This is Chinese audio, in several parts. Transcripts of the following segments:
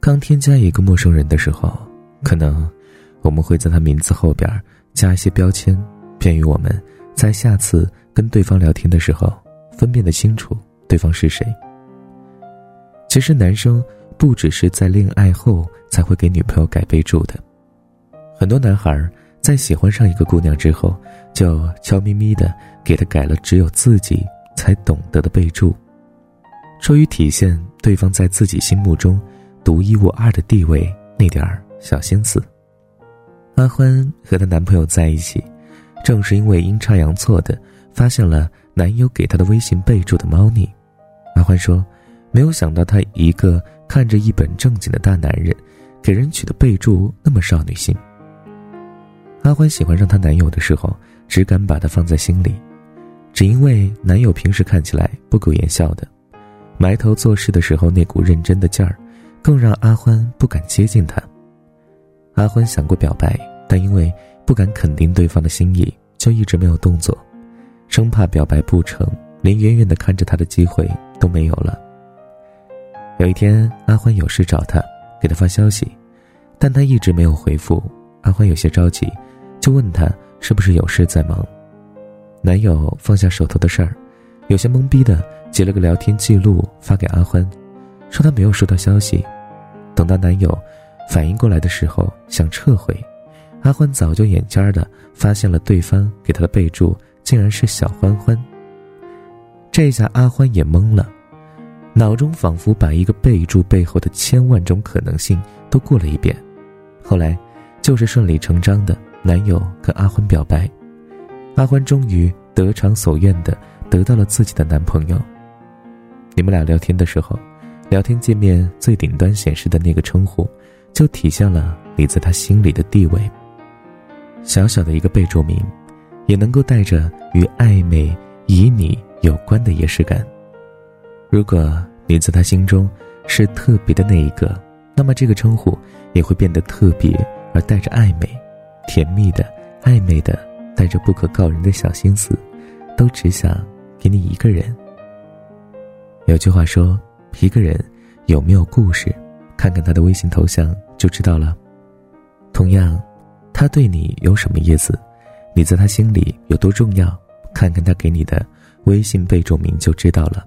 刚添加一个陌生人的时候，可能我们会在他名字后边加一些标签，便于我们在下次跟对方聊天的时候分辨得清楚对方是谁。其实，男生不只是在恋爱后才会给女朋友改备注的，很多男孩在喜欢上一个姑娘之后，就悄咪咪的给她改了只有自己才懂得的备注。出于体现对方在自己心目中独一无二的地位，那点儿小心思。阿欢和她男朋友在一起，正是因为阴差阳错的发现了男友给她的微信备注的猫腻。阿欢说：“没有想到他一个看着一本正经的大男人，给人取的备注那么少女心。”阿欢喜欢上她男友的时候，只敢把他放在心里，只因为男友平时看起来不苟言笑的。埋头做事的时候，那股认真的劲儿，更让阿欢不敢接近他。阿欢想过表白，但因为不敢肯定对方的心意，就一直没有动作，生怕表白不成，连远远的看着他的机会都没有了。有一天，阿欢有事找他，给他发消息，但他一直没有回复。阿欢有些着急，就问他是不是有事在忙。男友放下手头的事儿，有些懵逼的。截了个聊天记录发给阿欢，说她没有收到消息。等到男友反应过来的时候，想撤回，阿欢早就眼尖儿的发现了对方给她的备注竟然是小欢欢。这下阿欢也懵了，脑中仿佛把一个备注背后的千万种可能性都过了一遍。后来，就是顺理成章的男友跟阿欢表白，阿欢终于得偿所愿的得到了自己的男朋友。你们俩聊天的时候，聊天界面最顶端显示的那个称呼，就体现了你在他心里的地位。小小的一个备注名，也能够带着与暧昧、以你有关的仪式感。如果你在他心中是特别的那一个，那么这个称呼也会变得特别而带着暧昧、甜蜜的、暧昧的，带着不可告人的小心思，都只想给你一个人。有句话说：“一个人有没有故事，看看他的微信头像就知道了。同样，他对你有什么意思，你在他心里有多重要，看看他给你的微信备注名就知道了。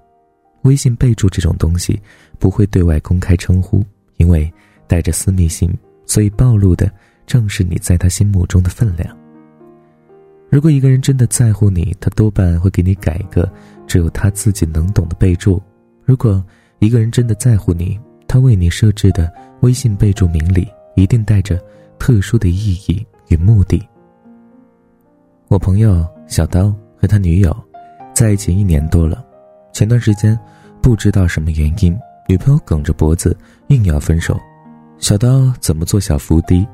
微信备注这种东西不会对外公开称呼，因为带着私密性，所以暴露的正是你在他心目中的分量。如果一个人真的在乎你，他多半会给你改一个只有他自己能懂的备注。”如果一个人真的在乎你，他为你设置的微信备注名里一定带着特殊的意义与目的。我朋友小刀和他女友在一起一年多了，前段时间不知道什么原因，女朋友梗着脖子硬要分手，小刀怎么做小伏低，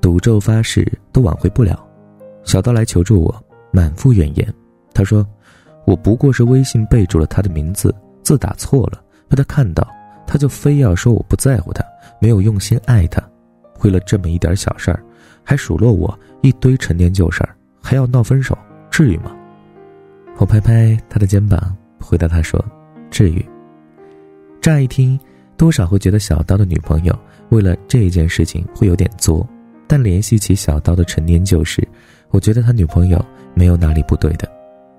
赌咒发誓都挽回不了，小刀来求助我，满腹怨言。他说：“我不过是微信备注了他的名字。”字打错了，被他看到，他就非要说我不在乎他，没有用心爱他，为了这么一点小事儿，还数落我一堆陈年旧事儿，还要闹分手，至于吗？我拍拍他的肩膀，回答他说：“至于。”乍一听，多少会觉得小刀的女朋友为了这件事情会有点作，但联系起小刀的陈年旧事，我觉得他女朋友没有哪里不对的，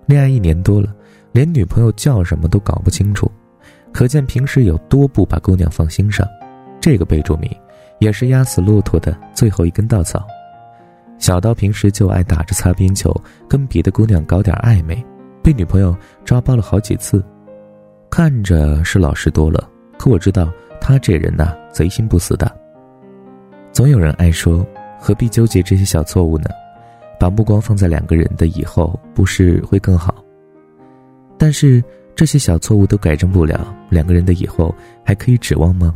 恋爱一年多了。连女朋友叫什么都搞不清楚，可见平时有多不把姑娘放心上。这个备注名，也是压死骆驼的最后一根稻草。小刀平时就爱打着擦边球，跟别的姑娘搞点暧昧，被女朋友抓包了好几次。看着是老实多了，可我知道他这人呐，贼心不死的。总有人爱说，何必纠结这些小错误呢？把目光放在两个人的以后，不是会更好？但是这些小错误都改正不了，两个人的以后还可以指望吗？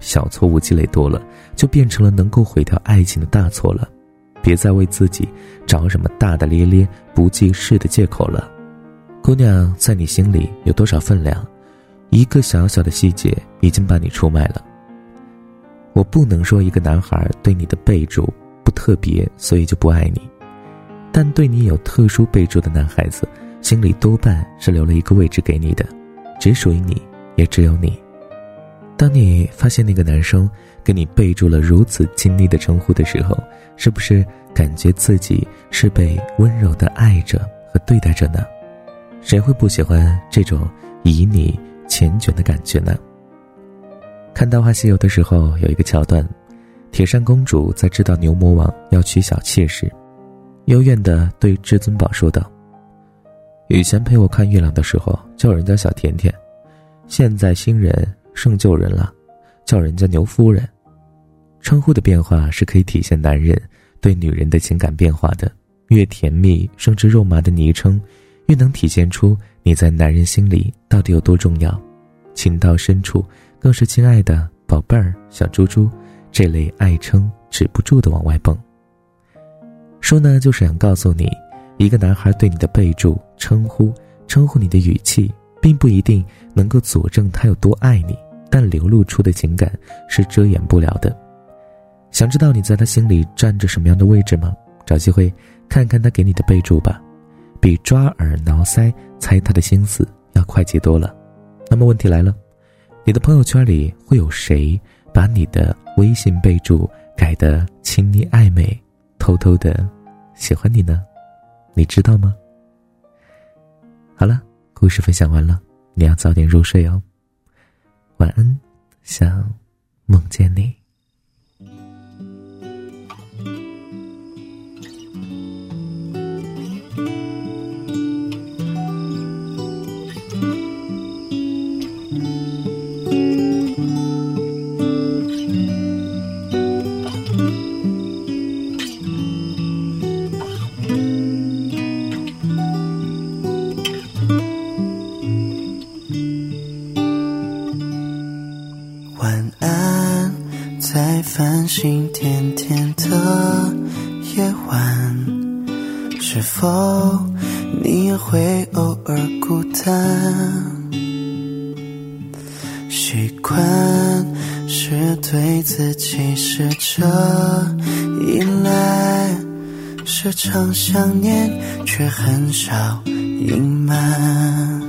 小错误积累多了，就变成了能够毁掉爱情的大错了。别再为自己找什么大大咧咧、不记事的借口了。姑娘在你心里有多少分量？一个小小的细节已经把你出卖了。我不能说一个男孩对你的备注不特别，所以就不爱你，但对你有特殊备注的男孩子。心里多半是留了一个位置给你的，只属于你，也只有你。当你发现那个男生给你备注了如此亲昵的称呼的时候，是不是感觉自己是被温柔的爱着和对待着呢？谁会不喜欢这种以你缱绻的感觉呢？看《大话西游》的时候，有一个桥段，铁扇公主在知道牛魔王要娶小妾时，幽怨地对至尊宝说道：“以前陪我看月亮的时候叫人家小甜甜，现在新人胜旧人了，叫人家牛夫人。”称呼的变化是可以体现男人对女人的情感变化的，越甜蜜甚至肉麻的昵称。越能体现出你在男人心里到底有多重要，情到深处更是亲爱的宝贝儿、小猪猪，这类爱称止不住的往外蹦。说呢，就是想告诉你，一个男孩对你的备注、称呼、称呼你的语气，并不一定能够佐证他有多爱你，但流露出的情感是遮掩不了的。想知道你在他心里占着什么样的位置吗？找机会看看他给你的备注吧。比抓耳挠腮猜他的心思要快捷多了。那么问题来了，你的朋友圈里会有谁把你的微信备注改得亲昵暧昧，偷偷的喜欢你呢？你知道吗？好了，故事分享完了，你要早点入睡哦。晚安，想梦见你。会偶尔孤单？习惯是对自己试着依赖，时常想念却很少隐瞒，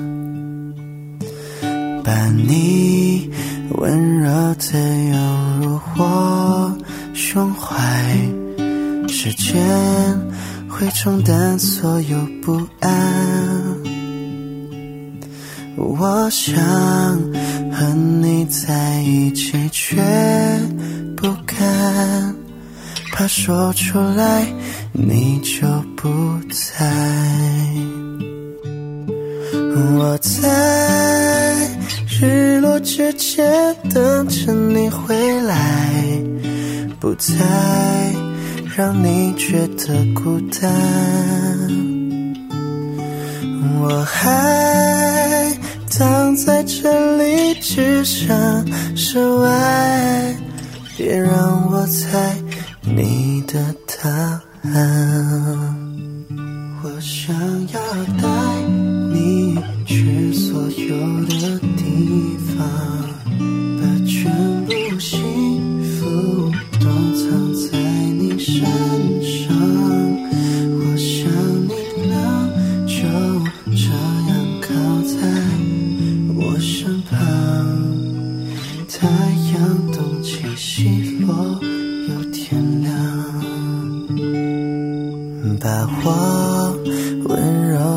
把你。温柔的涌入我胸怀，时间会冲淡所有不安。我想和你在一起，却不敢，怕说出来你就不在。我在。日落之前等着你回来，不再让你觉得孤单。我还躺在这里，只想室外，别让我猜你的答案。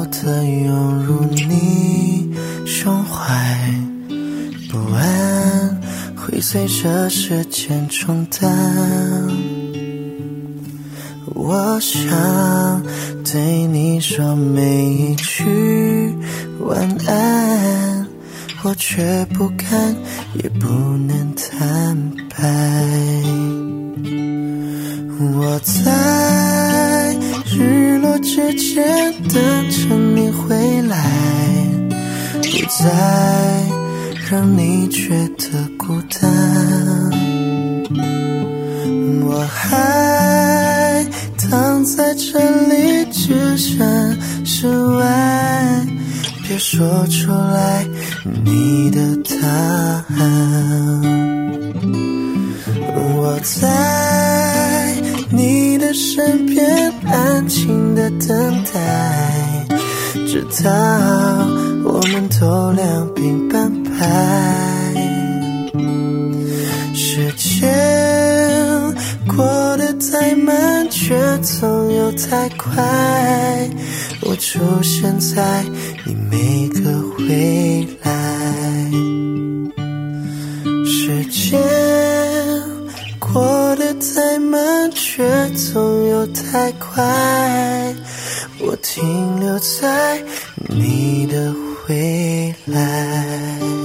的拥入你胸怀。不安会随着时间冲淡，我想对你说每一句晚安，我却不敢也不能坦白。我在日落之前等着你回来，不再。让你觉得孤单，我还躺在这里，置身事外，别说出来你的答案。我在身边安静的等待，直到我们都两鬓斑白。时间过得太慢，却总有太快。我出现在你每个回来，时间过得太慢。却总有太快。我停留在你的未来。